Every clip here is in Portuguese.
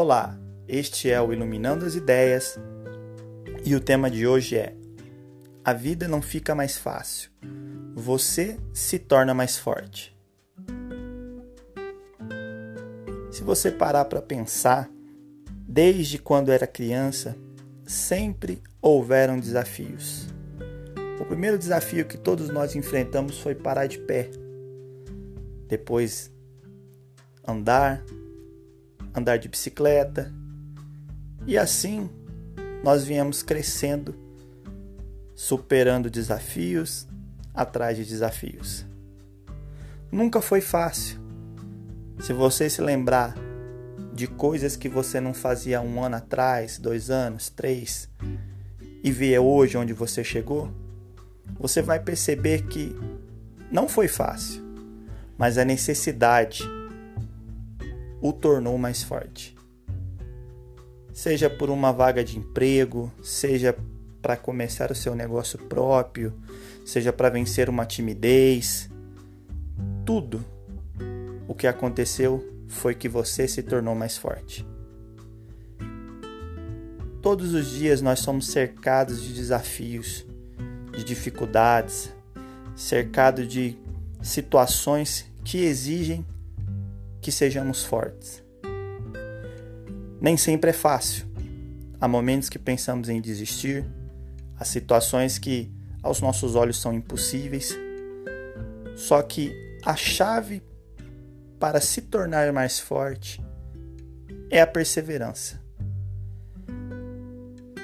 Olá, este é o Iluminando as Ideias e o tema de hoje é: A vida não fica mais fácil, você se torna mais forte. Se você parar para pensar, desde quando era criança, sempre houveram desafios. O primeiro desafio que todos nós enfrentamos foi parar de pé. Depois, andar, andar de bicicleta. E assim nós viemos crescendo, superando desafios atrás de desafios. Nunca foi fácil. Se você se lembrar de coisas que você não fazia um ano atrás, dois anos, três, e ver hoje onde você chegou, você vai perceber que não foi fácil, mas a necessidade o tornou mais forte. Seja por uma vaga de emprego, seja para começar o seu negócio próprio, seja para vencer uma timidez, tudo o que aconteceu foi que você se tornou mais forte. Todos os dias nós somos cercados de desafios, de dificuldades, cercados de situações que exigem que sejamos fortes. Nem sempre é fácil. Há momentos que pensamos em desistir, há situações que aos nossos olhos são impossíveis. Só que a chave para se tornar mais forte é a perseverança.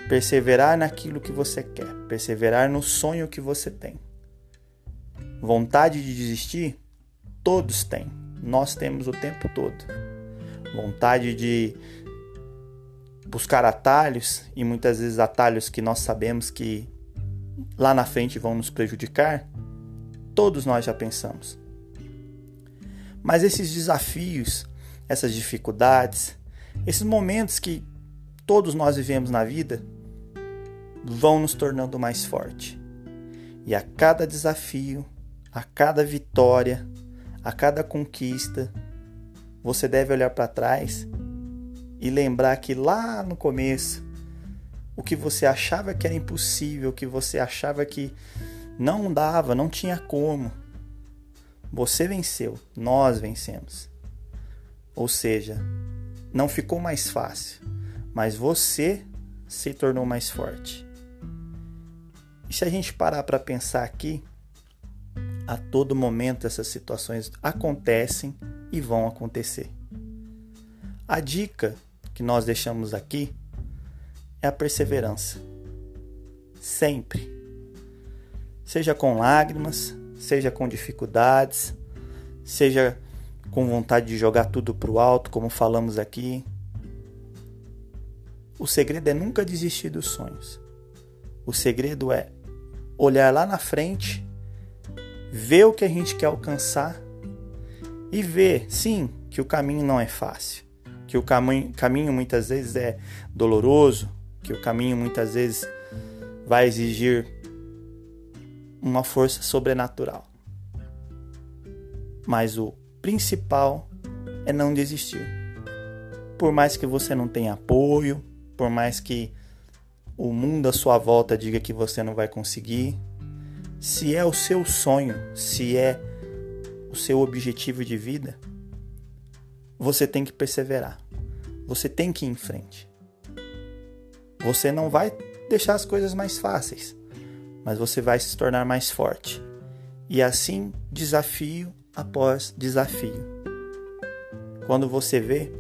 Perseverar naquilo que você quer, perseverar no sonho que você tem. Vontade de desistir? Todos têm nós temos o tempo todo. Vontade de buscar atalhos e muitas vezes atalhos que nós sabemos que lá na frente vão nos prejudicar, todos nós já pensamos. Mas esses desafios, essas dificuldades, esses momentos que todos nós vivemos na vida vão nos tornando mais forte. E a cada desafio, a cada vitória, a cada conquista, você deve olhar para trás e lembrar que lá no começo, o que você achava que era impossível, o que você achava que não dava, não tinha como, você venceu, nós vencemos. Ou seja, não ficou mais fácil, mas você se tornou mais forte. E se a gente parar para pensar aqui, a todo momento essas situações acontecem e vão acontecer. A dica que nós deixamos aqui é a perseverança. Sempre. Seja com lágrimas, seja com dificuldades, seja com vontade de jogar tudo para o alto, como falamos aqui. O segredo é nunca desistir dos sonhos. O segredo é olhar lá na frente ver o que a gente quer alcançar e ver, sim, que o caminho não é fácil, que o caminho, caminho muitas vezes é doloroso, que o caminho muitas vezes vai exigir uma força sobrenatural. Mas o principal é não desistir. Por mais que você não tenha apoio, por mais que o mundo à sua volta diga que você não vai conseguir, se é o seu sonho, se é o seu objetivo de vida, você tem que perseverar. Você tem que ir em frente. Você não vai deixar as coisas mais fáceis, mas você vai se tornar mais forte. E assim, desafio após desafio. Quando você vê,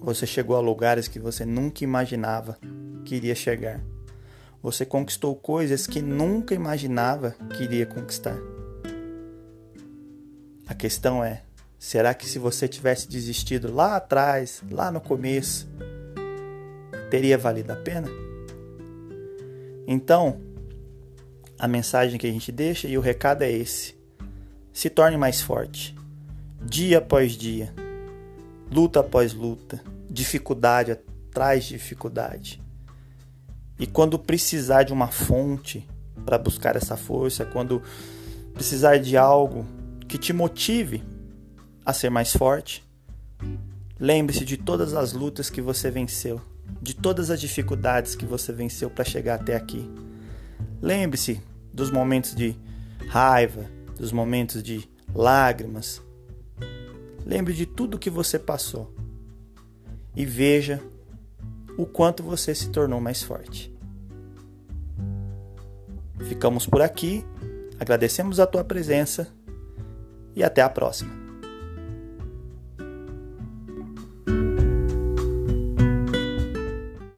você chegou a lugares que você nunca imaginava que iria chegar. Você conquistou coisas que nunca imaginava que iria conquistar. A questão é: será que se você tivesse desistido lá atrás, lá no começo, teria valido a pena? Então, a mensagem que a gente deixa e o recado é esse: se torne mais forte, dia após dia, luta após luta, dificuldade atrás de dificuldade. E quando precisar de uma fonte para buscar essa força, quando precisar de algo que te motive a ser mais forte, Lembre-se de todas as lutas que você venceu, de todas as dificuldades que você venceu para chegar até aqui. Lembre-se dos momentos de raiva, dos momentos de lágrimas. Lembre de tudo que você passou e veja o quanto você se tornou mais forte. Ficamos por aqui, agradecemos a tua presença e até a próxima.